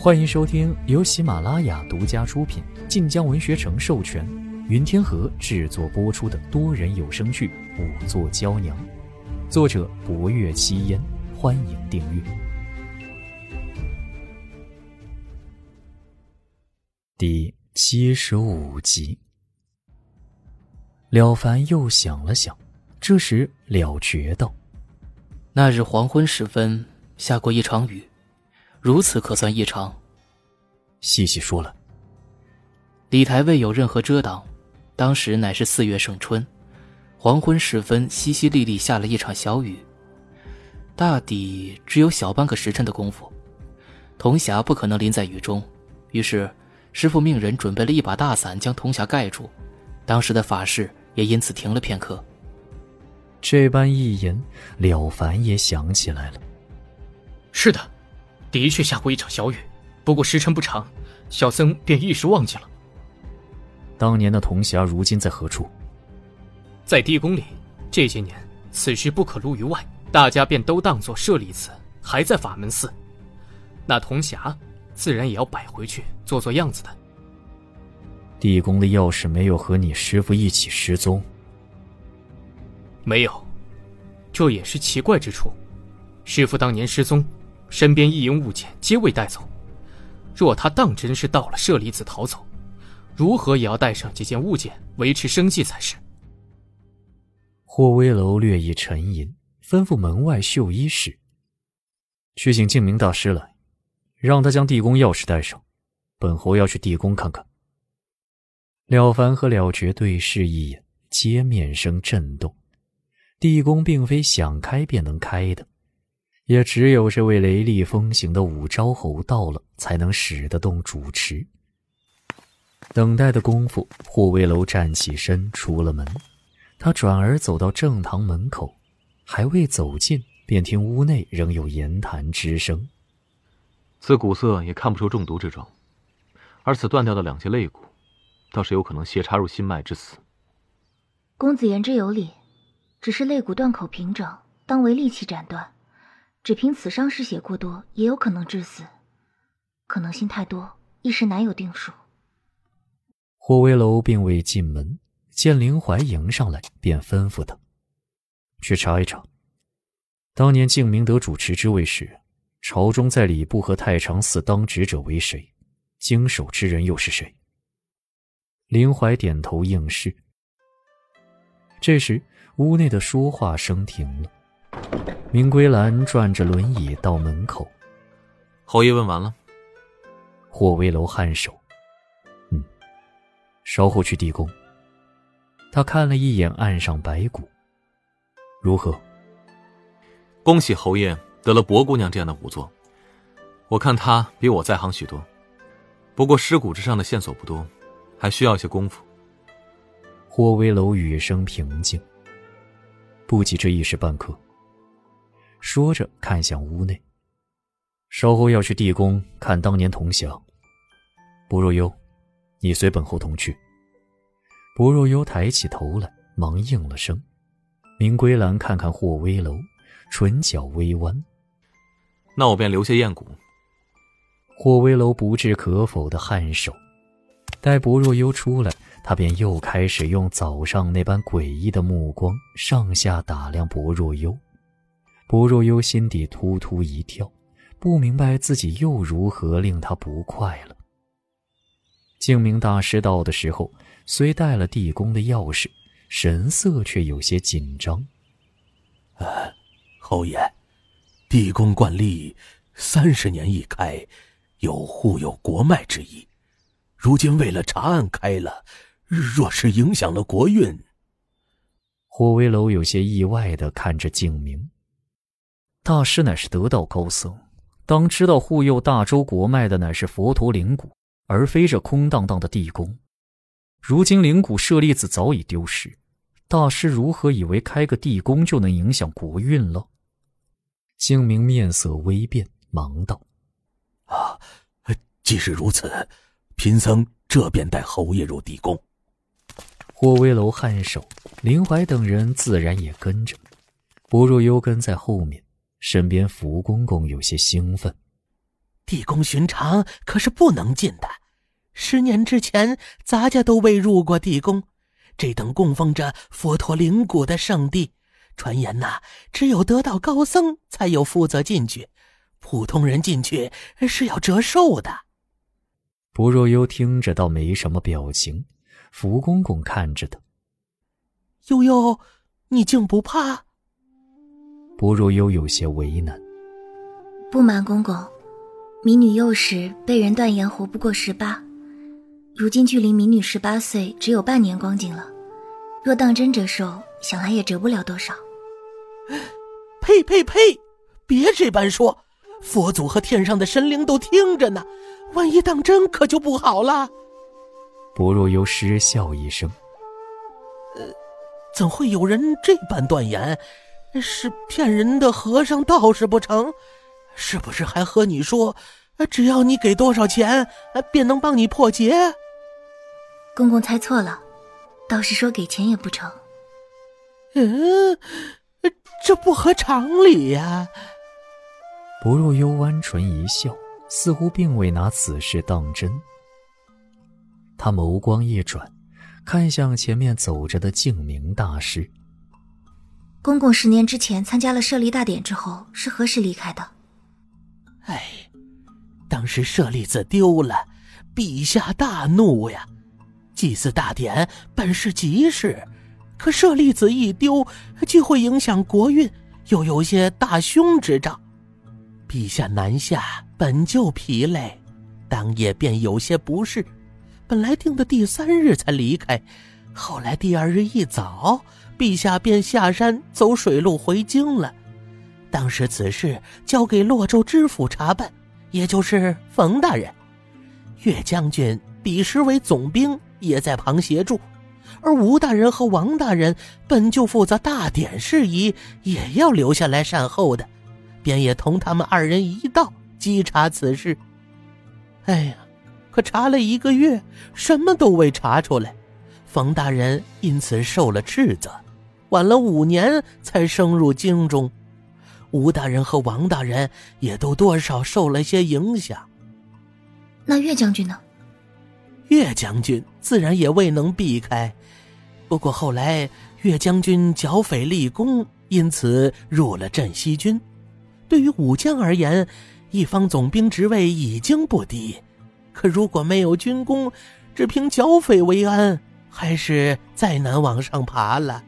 欢迎收听由喜马拉雅独家出品、晋江文学城授权、云天河制作播出的多人有声剧《五座娇娘》，作者：博月七烟。欢迎订阅。第七十五集，了凡又想了想，这时了觉道：“那日黄昏时分下过一场雨。”如此可算异常。细细说了，李台未有任何遮挡，当时乃是四月盛春，黄昏时分淅淅沥沥下了一场小雨。大抵只有小半个时辰的功夫，铜匣不可能淋在雨中，于是师傅命人准备了一把大伞将铜匣盖住，当时的法事也因此停了片刻。这般一言，了凡也想起来了。是的。的确下过一场小雨，不过时辰不长，小僧便一时忘记了。当年的铜匣如今在何处？在地宫里。这些年此事不可露于外，大家便都当作舍利子还在法门寺。那铜匣自然也要摆回去，做做样子的。地宫的钥匙没有和你师傅一起失踪？没有，这也是奇怪之处。师傅当年失踪。身边一应物件皆未带走，若他当真是到了舍利子逃走，如何也要带上几件物件维持生计才是。霍威楼略一沉吟，吩咐门外绣衣使去请净明大师来，让他将地宫钥匙带上，本侯要去地宫看看。了凡和了觉对视一眼，皆面生震动。地宫并非想开便能开的。也只有这位雷厉风行的武昭侯到了，才能使得动主持。等待的功夫，护卫楼站起身，出了门。他转而走到正堂门口，还未走近，便听屋内仍有言谈之声。自骨色也看不出中毒之状，而此断掉的两节肋骨，倒是有可能斜插入心脉致死。公子言之有理，只是肋骨断口平整，当为利器斩断。只凭此伤失血过多，也有可能致死，可能性太多，一时难有定数。霍威楼并未进门，见林怀迎上来，便吩咐他去查一查，当年敬明德主持之位时，朝中在礼部和太常寺当值者为谁？经手之人又是谁？林怀点头应是。这时，屋内的说话声停了。明归兰转着轮椅到门口。侯爷问完了。霍威楼颔首，嗯，稍后去地宫。他看了一眼岸上白骨，如何？恭喜侯爷得了薄姑娘这样的仵作。我看她比我在行许多，不过尸骨之上的线索不多，还需要一些功夫。霍威楼语声平静，不急这一时半刻。说着，看向屋内。稍后要去地宫看当年同乡。薄若幽，你随本侯同去。薄若幽抬起头来，忙应了声。明归兰看看霍威楼，唇角微弯。那我便留下验骨。霍威楼不置可否的颔首。待薄若幽出来，他便又开始用早上那般诡异的目光上下打量薄若幽。薄若幽心底突突一跳，不明白自己又如何令他不快了。净明大师到的时候，虽带了地宫的钥匙，神色却有些紧张。啊，侯爷，地宫惯例三十年一开，有护佑国脉之意。如今为了查案开了，若是影响了国运，霍威楼有些意外的看着静明。大师乃是得道高僧，当知道护佑大周国脉的乃是佛陀灵骨，而非这空荡荡的地宫。如今灵骨舍利子早已丢失，大师如何以为开个地宫就能影响国运了？清明面色微变，忙道：“啊，既是如此，贫僧这便带侯爷入地宫。”霍威楼颔首，林怀等人自然也跟着，不若幽跟在后面。身边福公公有些兴奋，地宫寻常可是不能进的。十年之前，咱家都未入过地宫。这等供奉着佛陀灵骨的圣地，传言呐，只有得道高僧才有负责进去，普通人进去是要折寿的。不若幽听着倒没什么表情，福公公看着他。悠悠，你竟不怕？不若幽有些为难。不瞒公公，民女幼时被人断言活不过十八，如今距离民女十八岁只有半年光景了。若当真折寿，想来也折不了多少。呸呸呸！别这般说，佛祖和天上的神灵都听着呢，万一当真可就不好了。不若幽失笑一声。呃，怎会有人这般断言？是骗人的和尚道士不成？是不是还和你说，只要你给多少钱，便能帮你破劫？公公猜错了，道士说给钱也不成。嗯，这不合常理呀。不若幽弯唇一笑，似乎并未拿此事当真。他眸光一转，看向前面走着的净明大师。公公十年之前参加了舍利大典之后，是何时离开的？哎，当时舍利子丢了，陛下大怒呀！祭祀大典本是吉事，可舍利子一丢，就会影响国运，又有些大凶之兆。陛下南下本就疲累，当夜便有些不适，本来定的第三日才离开，后来第二日一早。陛下便下山走水路回京了。当时此事交给洛州知府查办，也就是冯大人。岳将军彼时为总兵，也在旁协助。而吴大人和王大人本就负责大典事宜，也要留下来善后的，便也同他们二人一道稽查此事。哎呀，可查了一个月，什么都未查出来。冯大人因此受了斥责。晚了五年才升入京中，吴大人和王大人也都多少受了些影响。那岳将军呢？岳将军自然也未能避开，不过后来岳将军剿匪立功，因此入了镇西军。对于武将而言，一方总兵职位已经不低，可如果没有军功，只凭剿匪为安，还是再难往上爬了。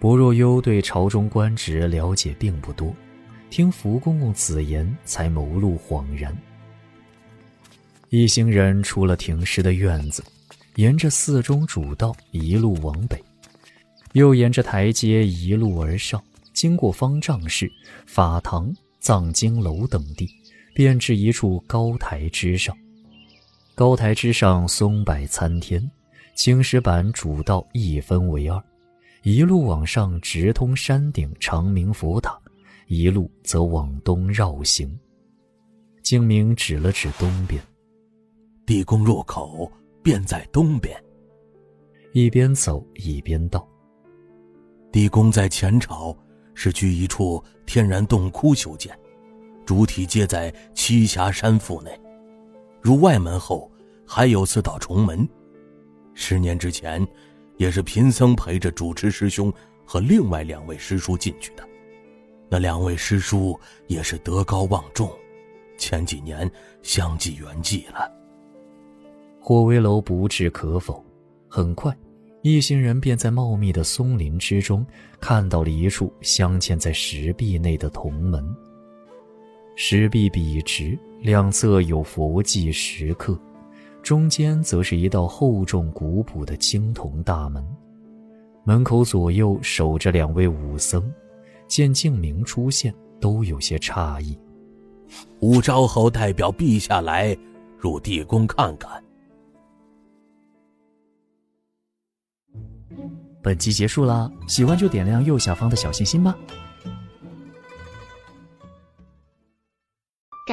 不若幽对朝中官职了解并不多，听福公公此言，才眸露恍然。一行人出了停尸的院子，沿着寺中主道一路往北，又沿着台阶一路而上，经过方丈室、法堂、藏经楼等地，便至一处高台之上。高台之上松柏参天，青石板主道一分为二。一路往上直通山顶长明佛塔，一路则往东绕行。精明指了指东边，地宫入口便在东边。一边走一边道：“地宫在前朝是据一处天然洞窟修建，主体皆在栖霞山腹内。入外门后还有四道重门。十年之前。”也是贫僧陪着主持师兄和另外两位师叔进去的，那两位师叔也是德高望重，前几年相继圆寂了。霍威楼不置可否，很快，一行人便在茂密的松林之中看到了一处镶嵌在石壁内的铜门。石壁笔直，两侧有佛迹石刻。中间则是一道厚重古朴的青铜大门，门口左右守着两位武僧，见静明出现，都有些诧异。武昭侯代表陛下来入地宫看看。本集结束啦，喜欢就点亮右下方的小心心吧。